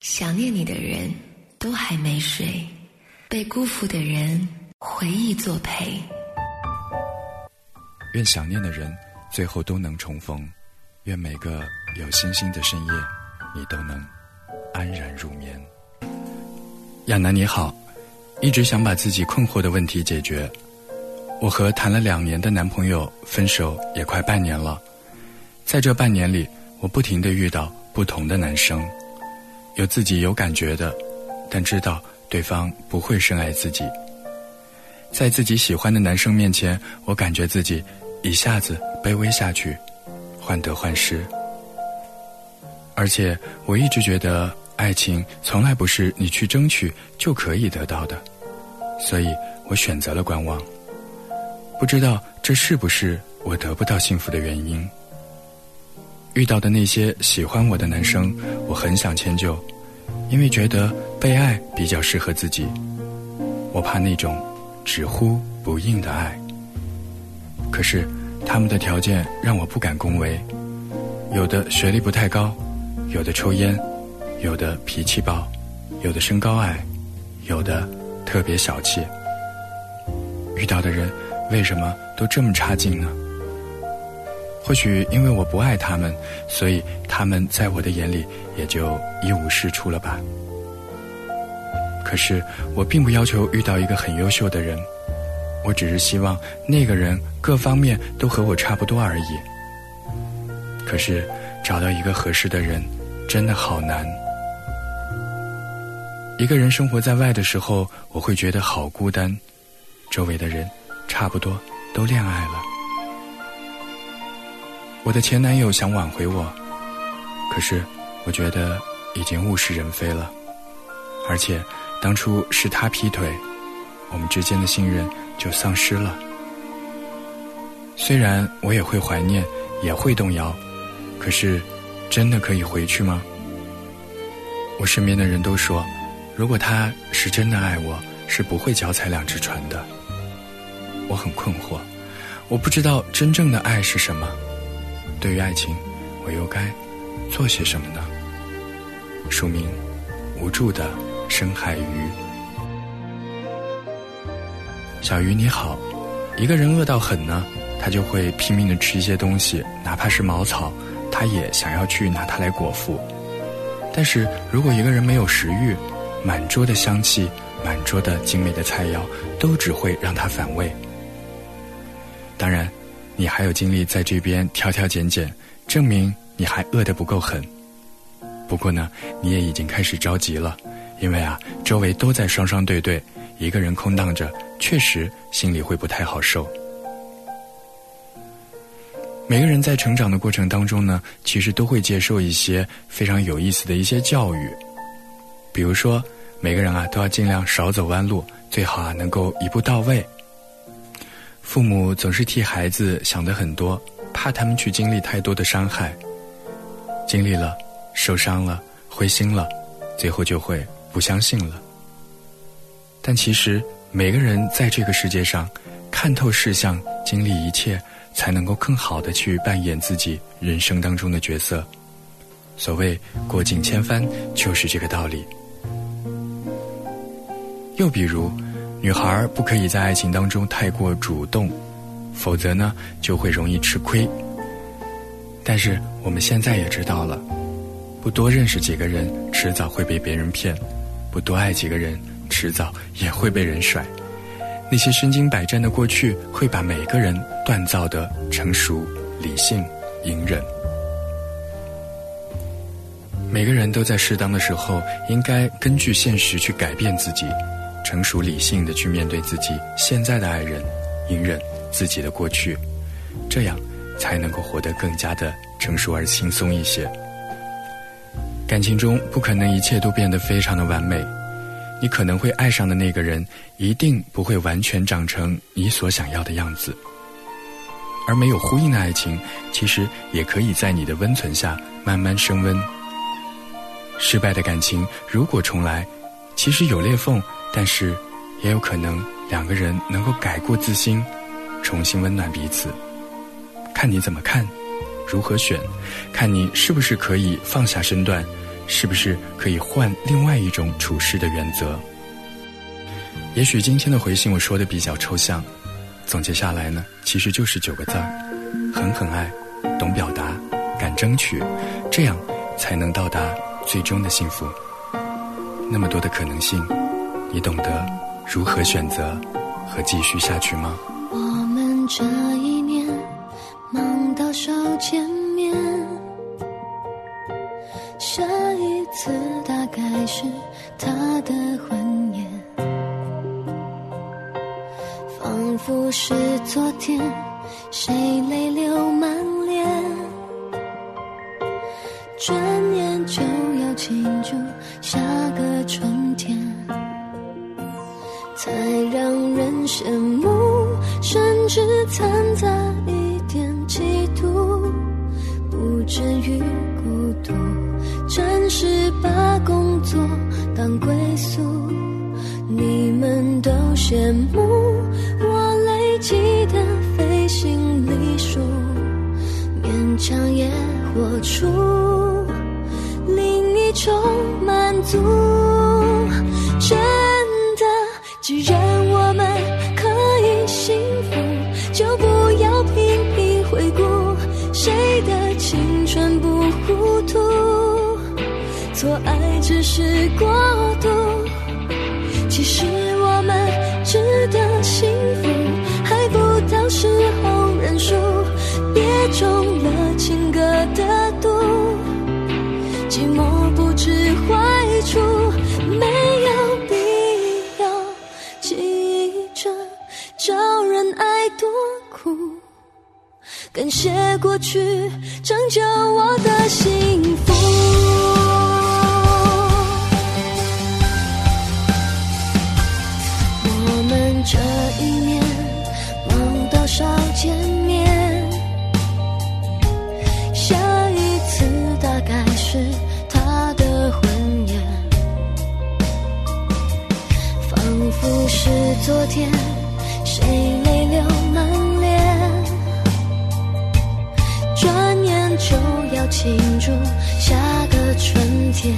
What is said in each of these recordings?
想念你的人都还没睡，被辜负的人回忆作陪。愿想念的人最后都能重逢，愿每个有星星的深夜，你都能安然入眠。亚楠你好，一直想把自己困惑的问题解决。我和谈了两年的男朋友分手也快半年了，在这半年里，我不停的遇到不同的男生。有自己有感觉的，但知道对方不会深爱自己。在自己喜欢的男生面前，我感觉自己一下子卑微下去，患得患失。而且我一直觉得，爱情从来不是你去争取就可以得到的，所以我选择了观望。不知道这是不是我得不到幸福的原因？遇到的那些喜欢我的男生，我很想迁就，因为觉得被爱比较适合自己。我怕那种只呼不应的爱。可是他们的条件让我不敢恭维，有的学历不太高，有的抽烟，有的脾气暴，有的身高矮，有的特别小气。遇到的人为什么都这么差劲呢？或许因为我不爱他们，所以他们在我的眼里也就一无是处了吧。可是我并不要求遇到一个很优秀的人，我只是希望那个人各方面都和我差不多而已。可是找到一个合适的人，真的好难。一个人生活在外的时候，我会觉得好孤单，周围的人差不多都恋爱了。我的前男友想挽回我，可是我觉得已经物是人非了，而且当初是他劈腿，我们之间的信任就丧失了。虽然我也会怀念，也会动摇，可是真的可以回去吗？我身边的人都说，如果他是真的爱我，是不会脚踩两只船的。我很困惑，我不知道真正的爱是什么。对于爱情，我又该做些什么呢？署名：无助的深海鱼。小鱼你好，一个人饿到很呢，他就会拼命的吃一些东西，哪怕是茅草，他也想要去拿它来果腹。但是如果一个人没有食欲，满桌的香气，满桌的精美的菜肴，都只会让他反胃。当然。你还有精力在这边挑挑拣拣，证明你还饿得不够狠。不过呢，你也已经开始着急了，因为啊，周围都在双双对对，一个人空荡着，确实心里会不太好受。每个人在成长的过程当中呢，其实都会接受一些非常有意思的一些教育，比如说，每个人啊都要尽量少走弯路，最好啊能够一步到位。父母总是替孩子想的很多，怕他们去经历太多的伤害。经历了，受伤了，灰心了，最后就会不相信了。但其实每个人在这个世界上，看透世相，经历一切，才能够更好的去扮演自己人生当中的角色。所谓过尽千帆，就是这个道理。又比如。女孩不可以在爱情当中太过主动，否则呢就会容易吃亏。但是我们现在也知道了，不多认识几个人，迟早会被别人骗；不多爱几个人，迟早也会被人甩。那些身经百战的过去，会把每个人锻造的成熟、理性、隐忍。每个人都在适当的时候，应该根据现实去改变自己。成熟理性的去面对自己现在的爱人，隐忍自己的过去，这样才能够活得更加的成熟而轻松一些。感情中不可能一切都变得非常的完美，你可能会爱上的那个人一定不会完全长成你所想要的样子。而没有呼应的爱情，其实也可以在你的温存下慢慢升温。失败的感情如果重来，其实有裂缝。但是，也有可能两个人能够改过自新，重新温暖彼此。看你怎么看，如何选，看你是不是可以放下身段，是不是可以换另外一种处事的原则？也许今天的回信我说的比较抽象，总结下来呢，其实就是九个字儿：狠狠爱，懂表达，敢争取，这样才能到达最终的幸福。那么多的可能性，你懂得如何选择和继续下去吗？我们这一年忙到手见面，下一次大概是他的婚宴，仿佛是昨天，谁泪流满脸，转眼就要庆祝下个羡慕，甚至掺杂一点嫉妒，不至于孤独。暂时把工作当归宿，你们都羡慕我累积的飞行里数，勉强也活出另一种满足。糊涂。错爱只是过度，其实过去成就我的幸福。我们这一年忙到少见面。下一次大概是他的婚宴，仿佛是昨天，庆祝下个春天，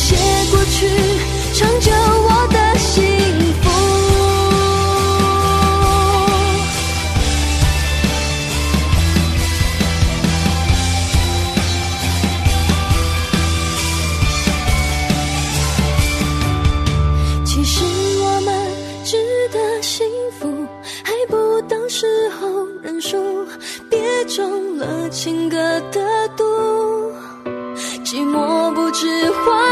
写。过去成就我的幸福。其实我们值得幸福，还不到时候认输，别中了情歌的毒，寂寞不知坏处。